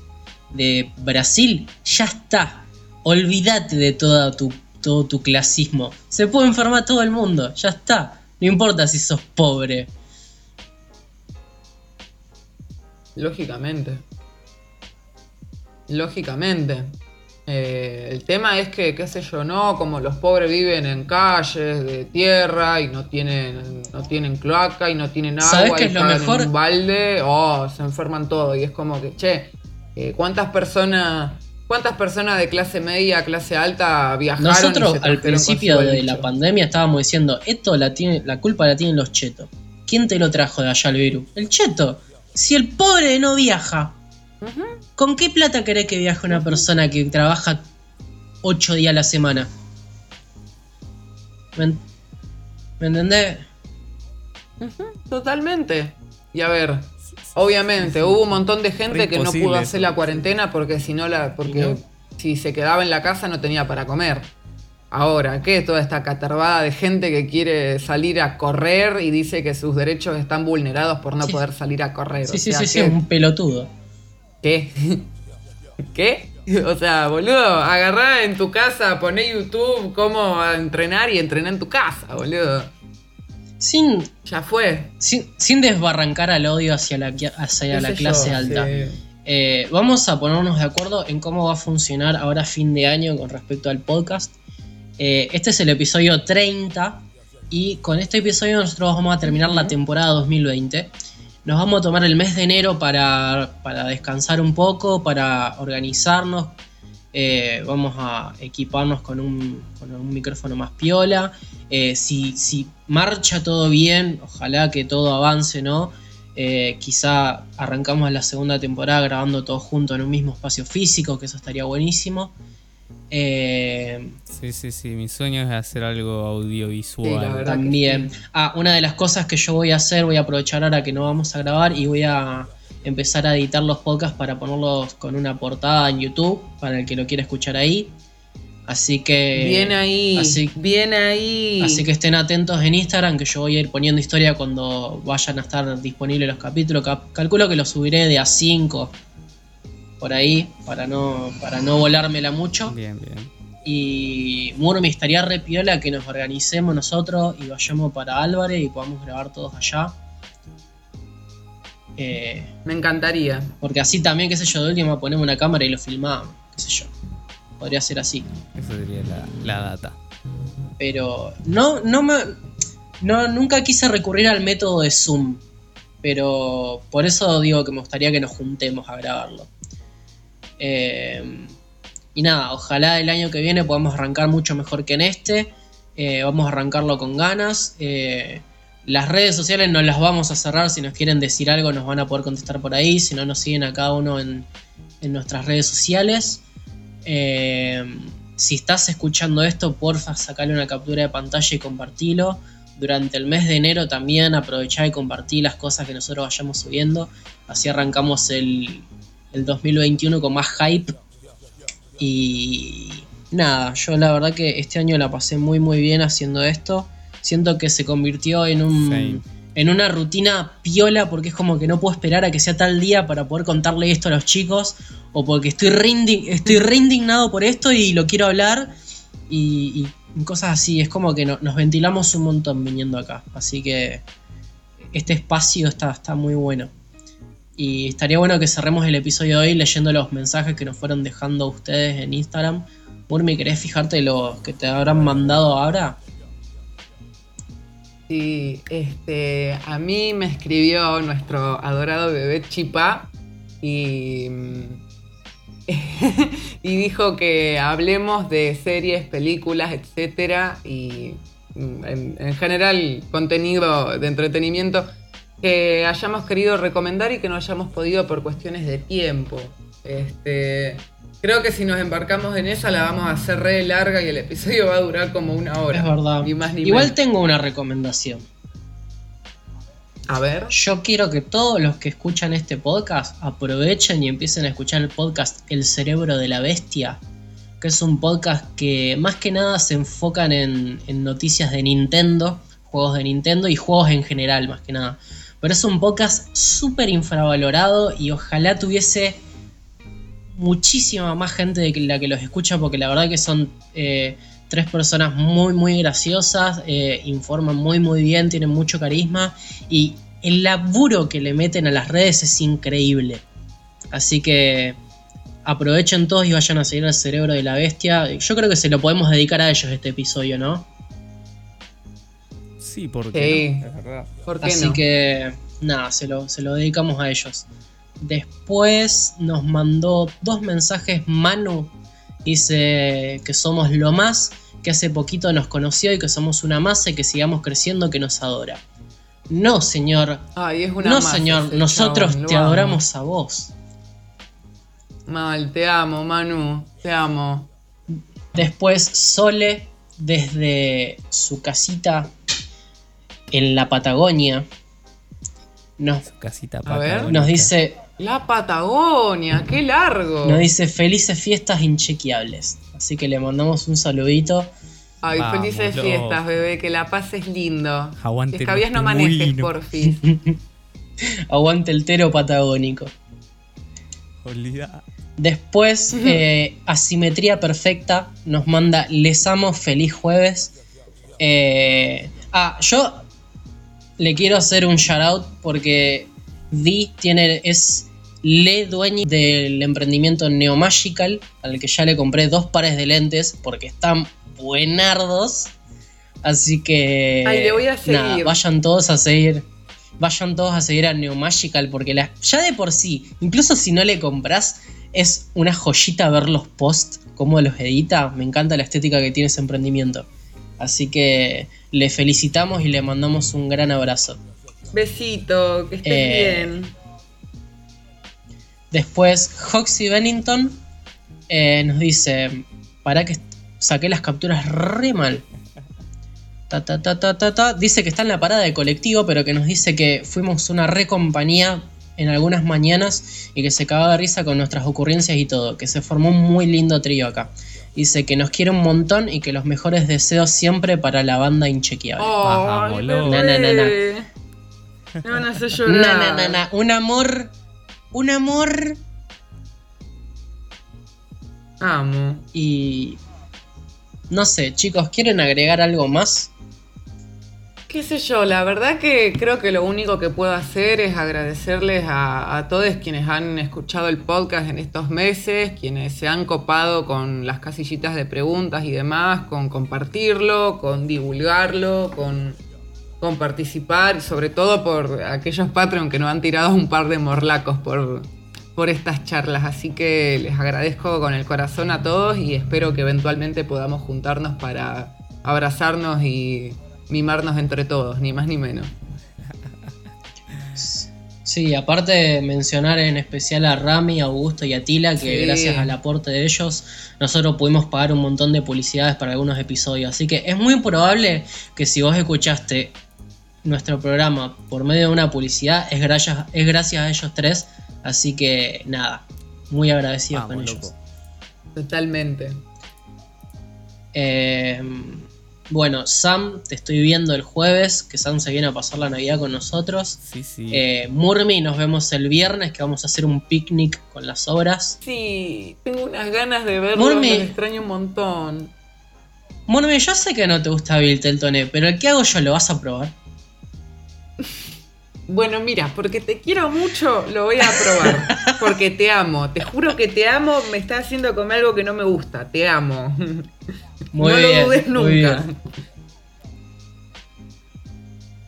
de Brasil, ya está. Olvídate de toda tu, todo tu clasismo. Se puede enfermar todo el mundo, ya está. No importa si sos pobre. Lógicamente. Lógicamente. Eh, el tema es que, qué sé yo, ¿no? Como los pobres viven en calles de tierra y no tienen, no tienen cloaca y no tienen agua ¿Sabés qué y es lo mejor? en un balde, oh, se enferman todos. Y es como que, che, eh, ¿cuántas personas... ¿Cuántas personas de clase media, clase alta viajaron? y Nosotros se al principio de la pandemia estábamos diciendo, esto la, tiene, la culpa la tienen los chetos. ¿Quién te lo trajo de allá el virus? El cheto. Si el pobre no viaja, ¿con qué plata querés que viaje una persona que trabaja ocho días a la semana? ¿Me, en- ¿me entendés? Totalmente. Y a ver, obviamente, hubo un montón de gente que no pudo hacer la cuarentena porque si no la. porque si se quedaba en la casa no tenía para comer. Ahora, ¿qué? Toda esta catarbada de gente que quiere salir a correr y dice que sus derechos están vulnerados por no Sí. poder salir a correr. Sí, O sí, sea, sí, sí, un pelotudo. ¿Qué? ¿Qué? O sea, boludo, agarrá en tu casa, poné YouTube cómo entrenar y entrená en tu casa, boludo. Sin, Ya fue. sin, sin desbarrancar al odio hacia la, hacia la clase yo, alta. sí. Eh, vamos a ponernos de acuerdo en cómo va a funcionar ahora fin de año con respecto al podcast. Eh, este es el episodio 30 y con este episodio nosotros vamos a terminar la temporada 2020. Nos vamos a tomar el mes de enero para, para descansar un poco, para organizarnos. Eh, vamos a equiparnos con un, con un micrófono más piola. Eh, si, si marcha todo bien, ojalá que todo avance, ¿no? Eh, quizá arrancamos la segunda temporada grabando todos juntos en un mismo espacio físico, que eso estaría buenísimo. Eh, Sí, sí, sí. Mi sueño es hacer algo audiovisual. Sí, la verdad. que también. sí. Ah, una de las cosas que yo voy a hacer, voy a aprovechar ahora que no vamos a grabar y voy a empezar a editar los podcasts para ponerlos con una portada en YouTube, para el que lo quiera escuchar ahí. Así que. Bien ahí. así- bien ahí. Así que estén atentos en Instagram, que yo voy a ir poniendo historia cuando vayan a estar disponibles los capítulos. Cap- calculo que los subiré de a 5 por ahí, para no, para no volármela mucho. Bien, bien. Y Murmi estaría re piola que nos organicemos nosotros y vayamos para Álvarez y podamos grabar todos allá. Eh, Me encantaría. porque así también, qué sé yo, de última ponemos una cámara y lo filmamos, qué sé yo. Podría ser así. Eso sería la, la data. Pero no, no me. No, nunca quise recurrir al método de Zoom. Pero por eso digo que me gustaría que nos juntemos a grabarlo. Eh, y nada, ojalá el año que viene podamos arrancar mucho mejor que en este. Eh, vamos a arrancarlo con ganas. Eh, las redes sociales no las vamos a cerrar. Si nos quieren decir algo, nos van a poder contestar por ahí. Si no, nos siguen a cada uno en, en nuestras redes sociales. si estás escuchando esto, porfa, sacale una captura de pantalla y compartilo durante el mes de enero también aprovechar y compartir las cosas que nosotros vayamos subiendo. Así arrancamos el, el 2021 con más hype. Y nada, yo la verdad que este año la pasé muy muy bien haciendo esto. Siento que se convirtió en un... En una rutina piola porque es como que no puedo esperar a que sea tal día para poder contarle esto a los chicos o porque estoy re, estoy indignado por esto y lo quiero hablar y cosas así. Es como que nos ventilamos un montón viniendo acá. Así que este espacio está, está muy bueno. Y estaría bueno que cerremos el episodio de hoy leyendo los mensajes que nos fueron dejando ustedes en Instagram. Murmi, ¿querés fijarte los que te habrán mandado ahora? Sí, este, a mí me escribió nuestro adorado bebé Chipa y mm, y dijo que hablemos de series, películas, etcétera, y mm, en, general contenido de entretenimiento que hayamos querido recomendar y que no hayamos podido por cuestiones de tiempo. Este, creo que si nos embarcamos en esa la vamos a hacer re larga y el episodio va a durar como una hora. Es verdad. Igual tengo una recomendación. A ver. Yo quiero que todos los que escuchan este podcast aprovechen y empiecen a escuchar el podcast El cerebro de la bestia, que es un podcast que más que nada se enfocan en, noticias de Nintendo, juegos de Nintendo y juegos en general, más que nada. Pero es un podcast súper infravalorado y ojalá tuviese muchísima más gente de la que los escucha, porque la verdad que son eh, tres personas muy, muy graciosas, eh, informan muy, muy bien, tienen mucho carisma y el laburo que le meten a las redes es increíble. Así que aprovechen todos y vayan a seguir al cerebro de la bestia. Yo creo que se lo podemos dedicar a ellos este episodio, ¿no? Sí, porque es verdad. Así que nada, se lo, se lo dedicamos a ellos. Después nos mandó dos mensajes Manu Dice que somos lo más, que hace poquito nos conoció y que somos una masa y que sigamos creciendo, que nos adora. No, señor. no, señor, nosotros te adoramos a vos. Mal, te amo, Manu, te amo. Después, Sole, desde su casita en la Patagonia, nos, casita nos dice la Patagonia, qué largo. Nos dice felices fiestas inchequeables. Así que le mandamos un saludito. Ay, felices fiestas, bebé, que la pases lindo. Aguante. Escabias no manejes, porfis. Aguante el tero patagónico. Olvida. Después, eh, Asimetría Perfecta nos manda Les amo, feliz jueves. Eh, ah, yo le quiero hacer un shout out porque Di tiene, es le dueño del emprendimiento Neomagical, al que ya le compré dos pares de lentes porque están buenardos. Así que. le voy a seguir. vayan todos a seguir. Vayan todos a seguir a Neomagical porque la, ya de por sí, incluso si no le compras, es una joyita ver los posts, cómo los edita. Me encanta la estética que tiene ese emprendimiento. Así que le felicitamos y le mandamos un gran abrazo. Besito, que estés eh, bien. Después, Hoxie Bennington eh, nos dice: Para que saqué las capturas re mal. Ta, ta, ta, dice que está en la parada de colectivo, pero que nos dice que fuimos una re compañía en algunas mañanas y que se cagaba de risa con nuestras ocurrencias y todo. Que se formó un muy lindo trío acá. Dice que nos quiere un montón y que los mejores deseos siempre para la banda inchequeable. Oh, me van a hacer llorar. Un amor. Un amor. Amo. Y. No sé, chicos, ¿quieren agregar algo más? Qué sé yo, la verdad que creo que lo único que puedo hacer es agradecerles a, todos quienes han escuchado el podcast en estos meses, quienes se han copado con las casillitas de preguntas y demás, con compartirlo, con divulgarlo, con, con participar, sobre todo por aquellos Patreon que nos han tirado un par de morlacos por, por estas charlas. Así que les agradezco con el corazón a todos y espero que eventualmente podamos juntarnos para abrazarnos y mimarnos entre todos, ni más ni menos. Sí, aparte mencionar en especial a Rami, Augusto y a Tila, que gracias al aporte de ellos nosotros pudimos pagar un montón de publicidades para algunos episodios. Así que es muy probable que si vos escuchaste nuestro programa por medio de una publicidad, es gracias, es gracias a ellos tres. Así que nada, muy agradecidos con ellos. Totalmente. Eh, bueno, Sam, te estoy viendo el jueves, que Sam se viene a pasar la Navidad con nosotros. Sí, sí. Eh, Murmi, nos vemos el viernes, que vamos a hacer un picnic con las obras. Sí, tengo unas ganas de verlo, Murmi, me extraño un montón. Murmi, yo sé que no te gusta Bill Teltoné, pero el que hago yo lo vas a probar. Bueno, mira, porque te quiero mucho, lo voy a probar. Porque te amo. Te juro que te amo. Me está haciendo comer algo que no me gusta. Te amo. Muy no lo dudes nunca.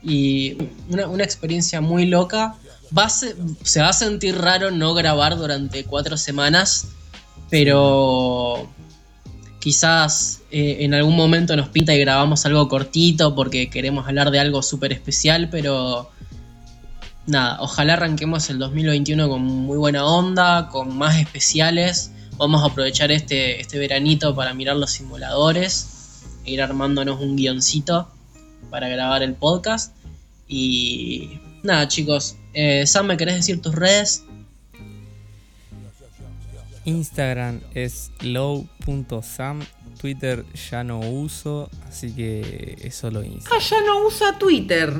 Y una, experiencia muy loca. Va se va a sentir raro no grabar durante cuatro semanas, pero quizás eh, en algún momento nos pinta y grabamos algo cortito porque queremos hablar de algo súper especial, pero nada, ojalá arranquemos el 2021 con muy buena onda, con más especiales. Vamos a aprovechar este, este veranito para mirar los simuladores, e ir armándonos un guioncito para grabar el podcast. Y nada, chicos, eh, Sam, ¿me querés decir tus redes? Instagram es low.sam, Twitter ya no uso, así que es solo Instagram. Ah, ya no usa Twitter.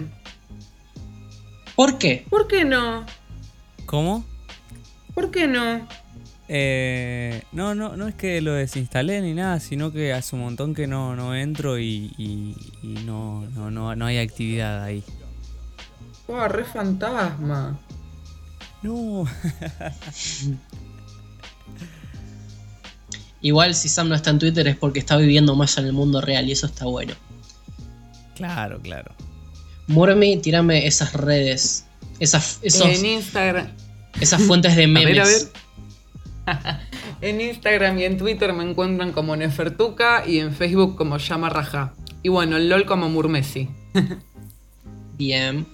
¿Por qué? ¿Por qué no? ¿Cómo? ¿Por qué no? Eh, no, no, no es que lo desinstalé ni nada, sino que hace un montón que no, no entro y, no, no, no, hay actividad ahí. ¡Oh, re fantasma! No. Igual si Sam no está en Twitter es porque está viviendo más en el mundo real y eso está bueno. Claro, claro. Murmi, tírame esas redes. Esas, esos, en Instagram. Esas fuentes de memes. en Instagram y en Twitter me encuentran como Nefertuca y en Facebook como Llama Raja. Y bueno, el LOL como Murmesi. Bien.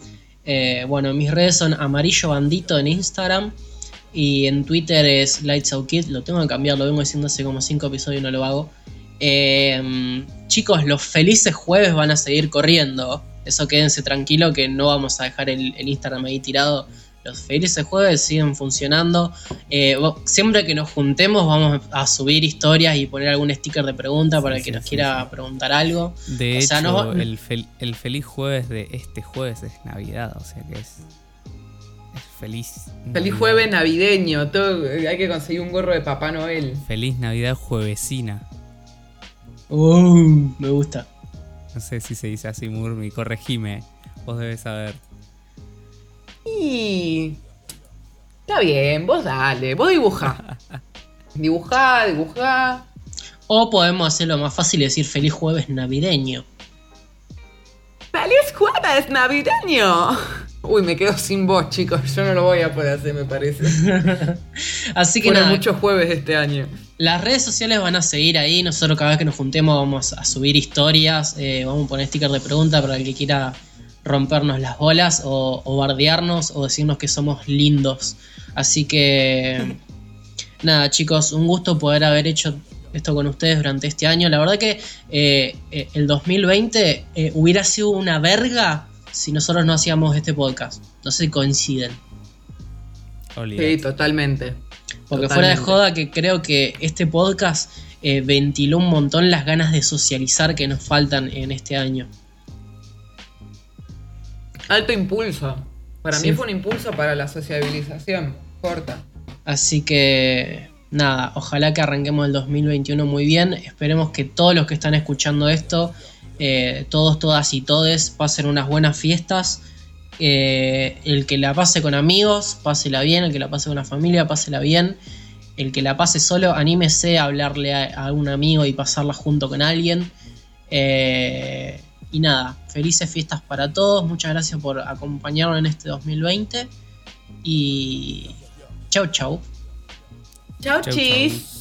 Eh, bueno, mis redes son Amarillo Bandito en Instagram. Y en Twitter es Lights Out. Lo tengo que cambiar, lo vengo diciendo hace como 5 episodios y no lo hago. Eh, chicos, los felices jueves van a seguir corriendo. Eso quédense tranquilo que no vamos a dejar el, Instagram ahí tirado. Los felices jueves siguen funcionando. Eh, siempre que nos juntemos vamos a subir historias y poner algún sticker de pregunta para el que nos quiera preguntar algo. De hecho, el, feliz jueves de este jueves es Navidad, o sea que es, feliz. Feliz jueves navideño. hay que conseguir un gorro de Papá Noel. Feliz Navidad juevesina. Uh, me gusta. No sé si se dice así, Murmi, corregime. Vos debes saber. Y. Está bien, vos dale, vos dibujá. dibujá, dibujá. O podemos hacerlo más fácil y decir feliz jueves navideño. ¡Feliz jueves navideño! Uy, me quedo sin voz, chicos. Yo no lo voy a poder hacer, me parece. Así que nada. muchos jueves este año. Las redes sociales van a seguir ahí. Nosotros cada vez que nos juntemos vamos a subir historias. Eh, vamos a poner sticker de pregunta para el que quiera rompernos las bolas o, bardearnos o decirnos que somos lindos. Así que nada, chicos, un gusto poder haber hecho esto con ustedes durante este año. La verdad que eh, eh, el 2020 hubiera sido una verga si nosotros no hacíamos este podcast. No sé si coinciden. Sí, totalmente. Porque fuera de joda que creo que este podcast eh, ventiló un montón las ganas de socializar que nos faltan en este año. Alto impulso. Para mí fue un impulso para la sociabilización. Corta. Así que nada, ojalá que arranquemos el 2021 muy bien. Esperemos que todos los que están escuchando esto Eh, todos, todas y todes pasen unas buenas fiestas. Eh, el que la pase con amigos, pásela bien. El que la pase con la familia, pásela bien. El que la pase solo, anímese a hablarle a, a un amigo y pasarla junto con alguien. Eh, y nada, felices fiestas para todos. Muchas gracias por acompañarnos en este 2020. Y chau, chau. Chau, Chau, chis. chau.